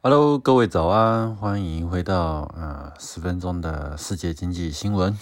Hello，各位早安，欢迎回到呃十分钟的世界经济新闻。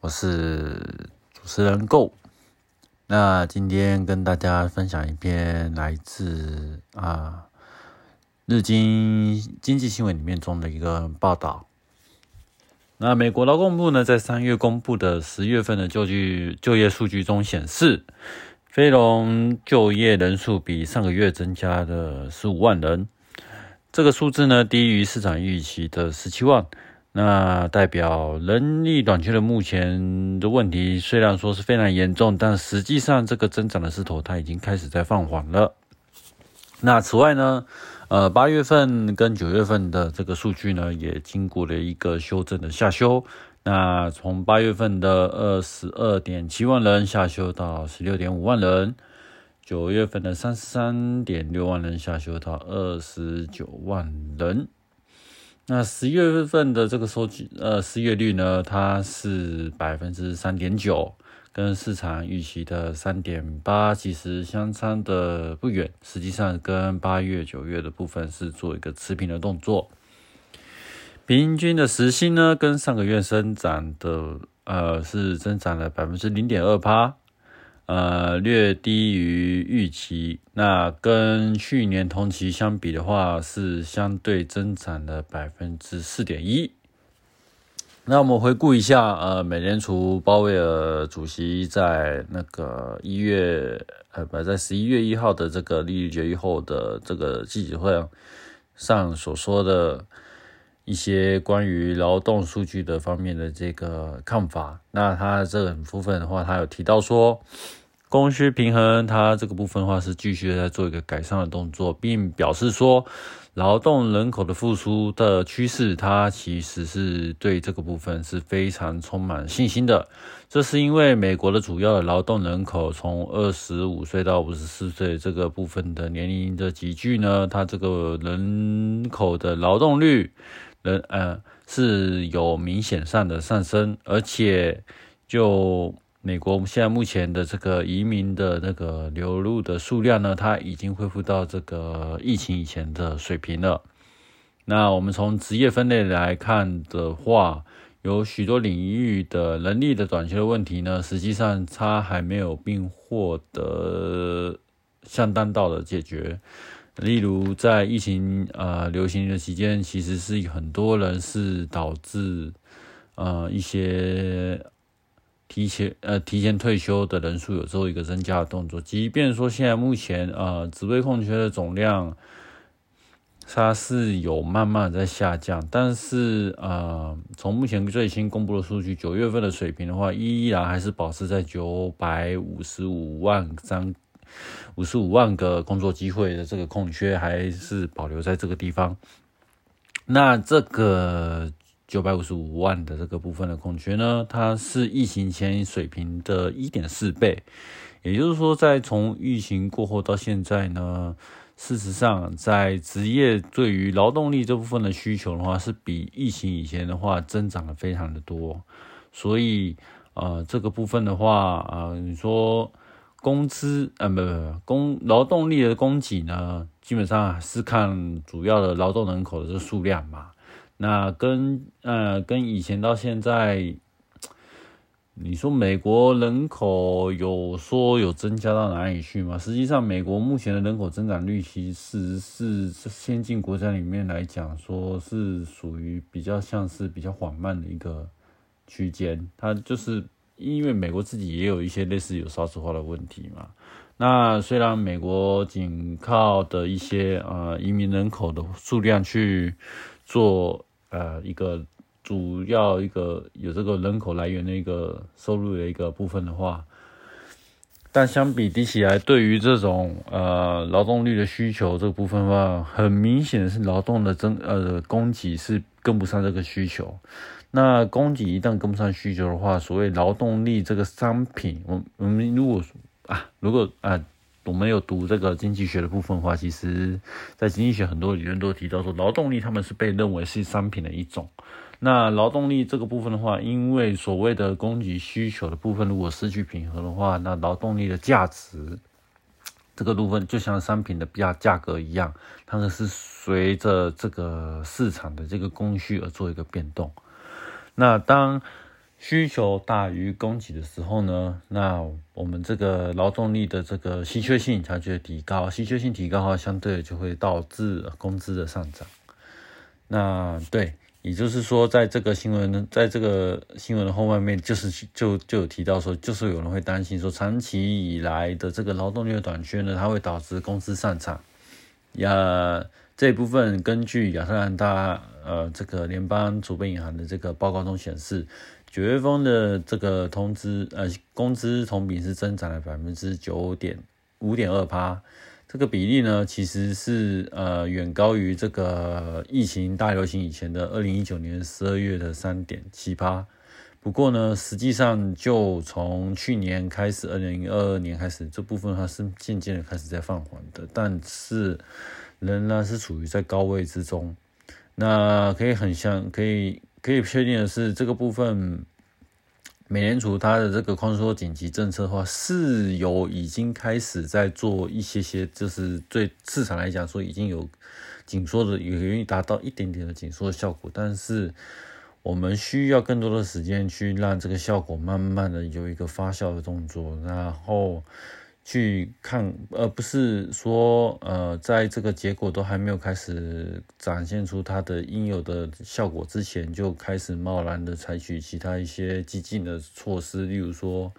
我是主持人 Go。那今天跟大家分享一篇来自啊日经经济新闻里面中的一个报道。那美国劳工部呢，在三月公布的十月份的就据就业数据中显示，非农就业人数比上个月增加了十五万人。这个数字呢，低于市场预期的十七万。那代表人力短缺的目前的问题，虽然说是非常严重，但实际上这个增长的势头它已经开始在放缓了。那此外呢？呃，八月份跟九月份的这个数据呢，也经过了一个修正的下修。那从八月份的二十二点七万人下修到十六点五万人，九月份的三十三点六万人下修到二十九万人。那十月份的这个收据，呃，失业率呢，它是百分之三点九。跟市场预期的三点八其实相差的不远，实际上跟八月、九月的部分是做一个持平的动作。平均的时薪呢，跟上个月增长的呃是增长了百分之零点二八，呃略低于预期。那跟去年同期相比的话，是相对增长了百分之四点一。那我们回顾一下，呃，美联储鲍威尔主席在那个一月，呃，不在十一月一号的这个利率决议后的这个记者会上所说的一些关于劳动数据的方面的这个看法。那他这个部分的话，他有提到说，供需平衡，它这个部分的话是继续在做一个改善的动作，并表示说。劳动人口的复苏的趋势，它其实是对这个部分是非常充满信心的。这是因为美国的主要的劳动人口从二十五岁到五十四岁这个部分的年龄的集聚呢，它这个人口的劳动率，人呃是有明显上的上升，而且就。美国现在目前的这个移民的那个流入的数量呢，它已经恢复到这个疫情以前的水平了。那我们从职业分类来看的话，有许多领域的人力的短缺的问题呢，实际上它还没有并获得相当到的解决。例如在疫情呃流行的期间，其实是很多人是导致呃一些。提前呃提前退休的人数有做一个增加的动作，即便说现在目前呃职位空缺的总量它是有慢慢在下降，但是呃从目前最新公布的数据，九月份的水平的话，依然还是保持在九百五十五万张五十五万个工作机会的这个空缺还是保留在这个地方，那这个。九百五十五万的这个部分的空缺呢，它是疫情前水平的一点四倍，也就是说，在从疫情过后到现在呢，事实上在职业对于劳动力这部分的需求的话，是比疫情以前的话增长了非常的多，所以呃这个部分的话啊，你说工资呃不不工劳动力的供给呢，基本上是看主要的劳动人口的这数量嘛。那跟呃跟以前到现在，你说美国人口有说有增加到哪里去吗？实际上，美国目前的人口增长率其实是先进国家里面来讲，说是属于比较像是比较缓慢的一个区间。它就是因为美国自己也有一些类似有少子化的问题嘛。那虽然美国仅靠的一些呃移民人口的数量去做。呃，一个主要一个有这个人口来源的一个收入的一个部分的话，但相比比起来，对于这种呃劳动力的需求这个部分的话，很明显是劳动的增呃供给是跟不上这个需求。那供给一旦跟不上需求的话，所谓劳动力这个商品，我我们如果啊，如果啊。我们有读这个经济学的部分的话，其实，在经济学很多理论都提到说，劳动力他们是被认为是商品的一种。那劳动力这个部分的话，因为所谓的供给需求的部分如果失去平衡的话，那劳动力的价值，这个部分就像商品的价价格一样，它们是随着这个市场的这个供需而做一个变动。那当需求大于供给的时候呢，那我们这个劳动力的这个稀缺性才就会提高，稀缺性提高的话，相对就会导致工资的上涨。那对。也就是说，在这个新闻，在这个新闻的后面，就是就就有提到说，就是有人会担心说，长期以来的这个劳动力的短缺呢，它会导致工资上涨。呀，这部分根据亚特兰大呃这个联邦储备银行的这个报告中显示，九月份的这个通知呃工资同比是增长了百分之九点五点二趴。这个比例呢，其实是呃远高于这个疫情大流行以前的二零一九年十二月的三点七八。不过呢，实际上就从去年开始，二零二二年开始，这部分它是渐渐的开始在放缓的，但是仍然是处于在高位之中。那可以很像，可以可以确定的是，这个部分。美联储它的这个宽松紧急政策的话，是有已经开始在做一些些，就是对市场来讲说已经有紧缩的，有愿意达到一点点的紧缩的效果。但是我们需要更多的时间去让这个效果慢慢的有一个发酵的动作，然后。去看，而不是说，呃，在这个结果都还没有开始展现出它的应有的效果之前，就开始贸然的采取其他一些激进的措施，例如说，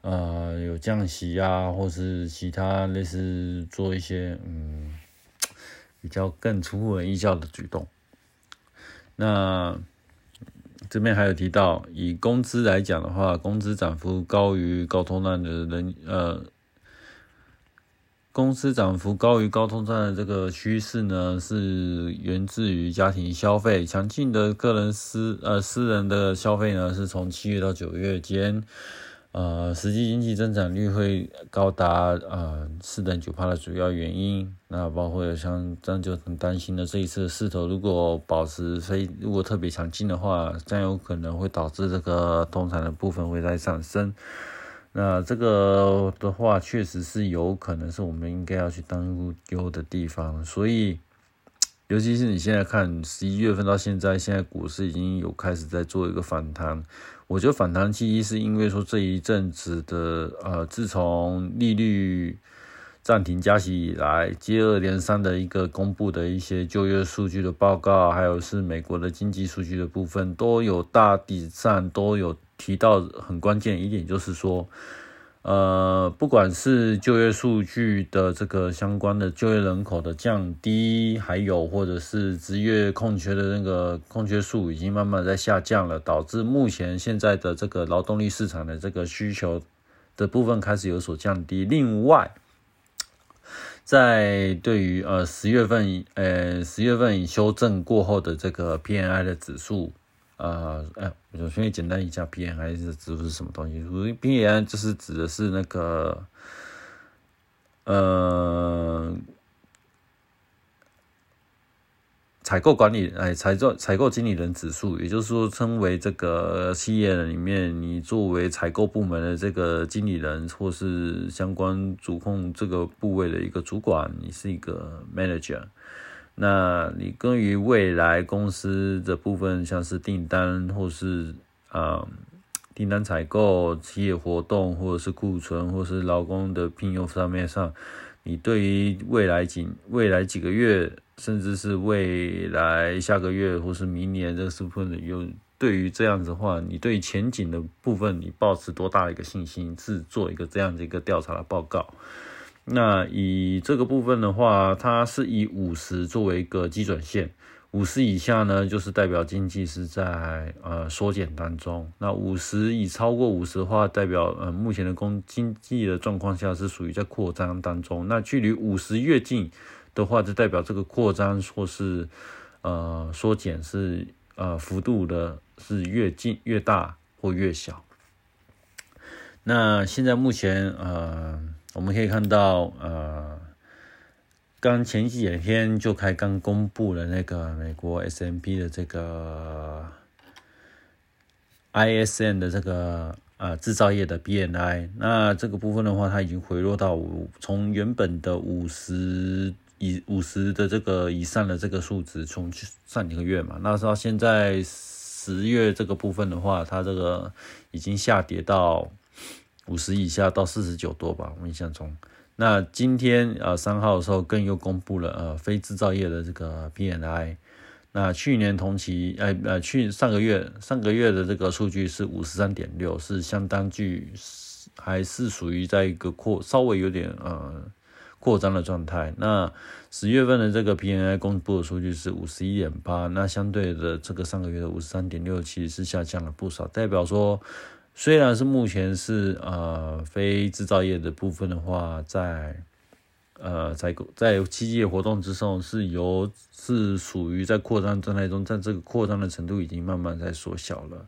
呃，有降息啊，或是其他类似做一些，嗯，比较更出乎人意料的举动。那这边还有提到，以工资来讲的话，工资涨幅高于高通胀的人，呃。公司涨幅高于高通胀的这个趋势呢，是源自于家庭消费强劲的个人私呃私人的消费呢，是从七月到九月间，呃，实际经济增长率会高达呃四点九帕的主要原因。那包括像张就很担心的这一次的势头，如果保持非如果特别强劲的话，将有可能会导致这个通胀的部分会在上升。那这个的话，确实是有可能是我们应该要去担忧的地方。所以，尤其是你现在看十一月份到现在，现在股市已经有开始在做一个反弹。我觉得反弹契机是因为说这一阵子的呃，自从利率暂停加息以来，接二连三的一个公布的一些就业数据的报告，还有是美国的经济数据的部分，都有大体上都有。提到很关键一点就是说，呃，不管是就业数据的这个相关的就业人口的降低，还有或者是职业空缺的那个空缺数已经慢慢在下降了，导致目前现在的这个劳动力市场的这个需求的部分开始有所降低。另外，在对于呃十月份呃十月份修正过后的这个 PNI 的指数。呃，哎，我先简单一下，P N I 是指是什么东西？P N I 就是指的是那个，嗯，采购管理，哎，采购采购经理人指数，也就是说，称为这个企业里面，你作为采购部门的这个经理人，或是相关主控这个部位的一个主管，你是一个 manager。那你关于未来公司的部分，像是订单或是啊订单采购、企业活动，或者是库存，或是劳工的聘用上面上，你对于未来几未来几个月，甚至是未来下个月或是明年这个部分，有对于这样子的话，你对前景的部分，你保持多大的一个信心，是做一个这样的一个调查的报告。那以这个部分的话，它是以五十作为一个基准线，五十以下呢，就是代表经济是在呃缩减当中。那五十以超过五十的话，代表呃目前的工经济的状况下是属于在扩张当中。那距离五十越近的话，就代表这个扩张或是呃缩减是呃幅度的是越近越大或越小。那现在目前呃。我们可以看到，呃，刚前几天就开刚公布了那个美国 S M P 的这个 I S N 的这个啊制造业的 BNI。那这个部分的话，它已经回落到五，从原本的五十以五十的这个以上的这个数值，从上几个月嘛，那时候现在十月这个部分的话，它这个已经下跌到五十以下，到四十九多吧，我印象中。那今天啊三号的时候，更又公布了呃非制造业的这个 PNI。那去年同期，呃呃去上个月上个月的这个数据是五十三点六，是相当具，还是属于在一个扩稍微有点呃扩张的状态。那十月份的这个 PNI 公布的数据是五十一点八，那相对的这个上个月的五十三点六其实是下降了不少，代表说。虽然是目前是呃非制造业的部分的话，在呃在在七业活动之上是由是属于在扩张状态中，在这个扩张的程度已经慢慢在缩小了。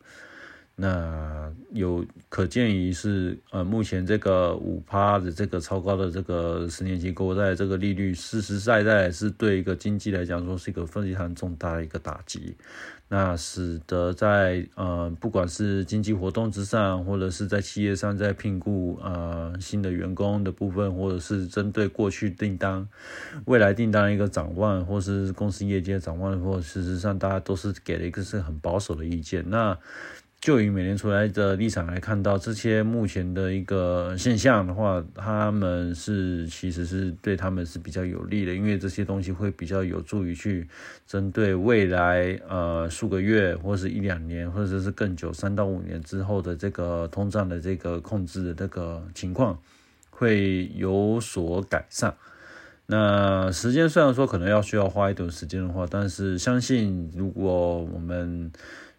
那有可见于是呃目前这个五趴的这个超高的这个十年期国债这个利率，实实在在是对一个经济来讲说是一个非常重大的一个打击。那使得在呃，不管是经济活动之上，或者是在企业上在聘雇呃新的员工的部分，或者是针对过去订单、未来订单一个展望，或是公司业绩的展望，或事实上大家都是给了一个是很保守的意见。那就以美联储来的立场来看到这些目前的一个现象的话，他们是其实是对他们是比较有利的，因为这些东西会比较有助于去针对未来呃数个月或者是一两年或者是更久三到五年之后的这个通胀的这个控制的这个情况会有所改善。那时间虽然说可能要需要花一段时间的话，但是相信如果我们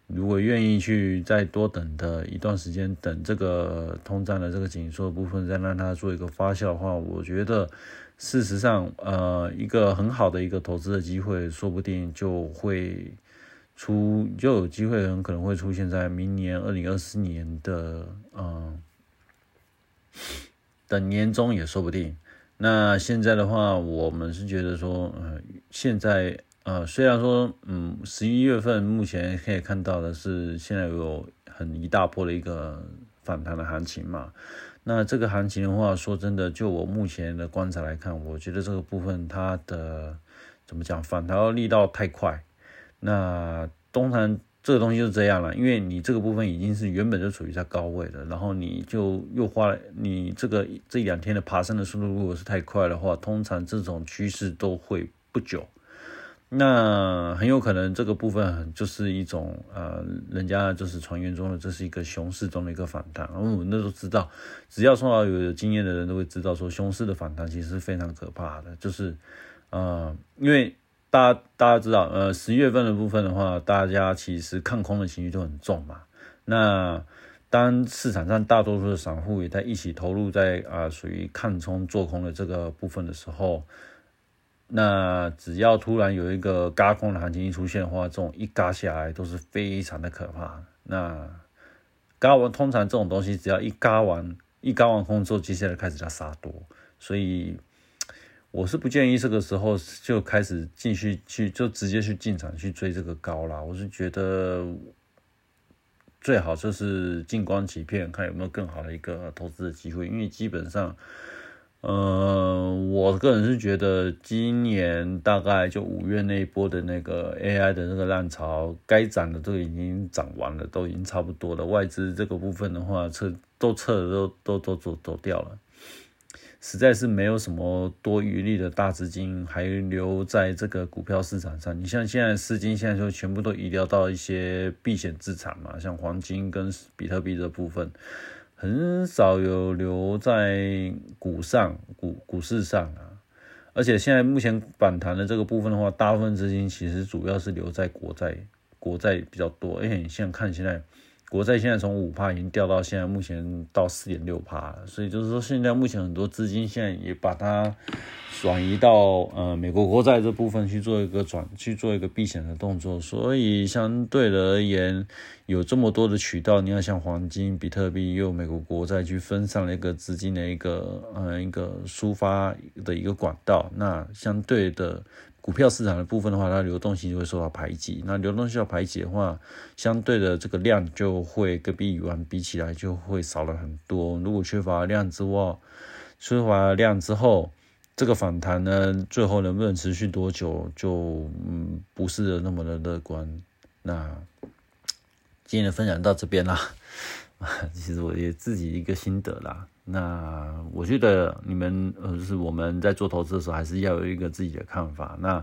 如果愿意去再多等的一段时间，等这个通胀的这个紧缩部分再让它做一个发酵的话，我觉得事实上，呃，一个很好的一个投资的机会，说不定就会出就有机会，很可能会出现在明年二零二四年的嗯等年终也说不定。那现在的话，我们是觉得说，嗯，现在。呃，虽然说，嗯，十一月份目前可以看到的是，现在有很一大波的一个反弹的行情嘛。那这个行情的话，说真的，就我目前的观察来看，我觉得这个部分它的怎么讲，反弹力道太快。那通常这个东西就是这样了，因为你这个部分已经是原本就处于在高位的，然后你就又花了你这个这两天的爬升的速度，如果是太快的话，通常这种趋势都会不久。那很有可能这个部分就是一种呃，人家就是传言中的这是一个熊市中的一个反弹。而我们那都知道，只要说到有经验的人都会知道，说熊市的反弹其实是非常可怕的。就是呃，因为大家大家知道，呃，十月份的部分的话，大家其实看空的情绪都很重嘛。那当市场上大多数的散户也在一起投入在啊属于看空做空的这个部分的时候。那只要突然有一个嘎空的行情一出现的话，这种一嘎下来都是非常的可怕。那嘎完，通常这种东西只要一嘎完，一嘎完空之后，接下来开始要杀多，所以我是不建议这个时候就开始继续去，就直接去进场去追这个高啦。我是觉得最好就是静观其变，看有没有更好的一个投资的机会，因为基本上。嗯，我个人是觉得今年大概就五月那一波的那个 AI 的那个浪潮，该涨的都已经涨完了，都已经差不多了。外资这个部分的话，撤都撤了都都都走走掉了，实在是没有什么多余力的大资金还留在这个股票市场上。你像现在资金现在就全部都移掉到一些避险资产嘛，像黄金跟比特币这部分。很少有留在股上、股股市上啊，而且现在目前反弹的这个部分的话，大部分资金其实主要是留在国债，国债比较多。而且你现在看，现在国债现在从五帕已经掉到现在目前到四点六帕了，所以就是说现在目前很多资金现在也把它。转移到呃美国国债这部分去做一个转去做一个避险的动作，所以相对的而言，有这么多的渠道，你要像黄金、比特币，又美国国债去分散了一个资金的一个呃一个抒发的一个管道，那相对的股票市场的部分的话，它流动性就会受到排挤。那流动性要排挤的话，相对的这个量就会跟比以往比起来就会少了很多。如果缺乏量之外，缺乏量之后，这个反弹呢，最后能不能持续多久，就嗯不是那么的乐观。那今天的分享到这边啦，其实我也自己一个心得啦。那我觉得你们呃，就是我们在做投资的时候，还是要有一个自己的看法。那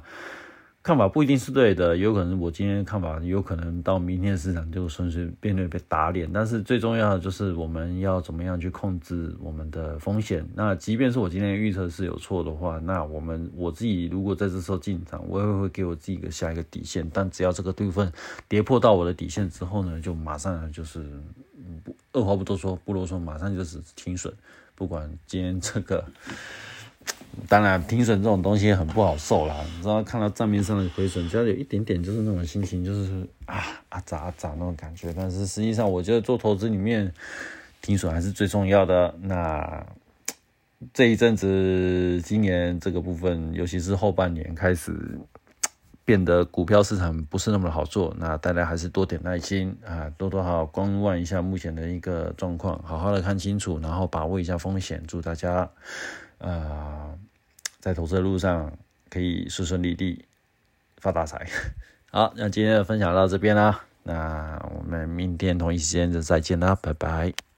看法不一定是对的，有可能我今天看法，有可能到明天市场就顺随便便被打脸。但是最重要的就是我们要怎么样去控制我们的风险。那即便是我今天预测是有错的话，那我们我自己如果在这时候进场，我也会给我自己一个下一个底线。但只要这个部分跌破到我的底线之后呢，就马上就是二话不多说，不啰嗦，马上就是停损。不管今天这个。当然，停损这种东西很不好受啦。你知道，看到账面上的亏损，只要有一点点，就是那种心情，就是啊啊咋啊咋那种感觉。但是实际上，我觉得做投资里面，停损还是最重要的。那这一阵子，今年这个部分，尤其是后半年开始变得股票市场不是那么好做。那大家还是多点耐心啊，多多好观望一下目前的一个状况，好好的看清楚，然后把握一下风险。祝大家。呃，在投资的路上可以顺顺利利发大财。好，那今天的分享到这边啦，那我们明天同一时间就再见啦，拜拜。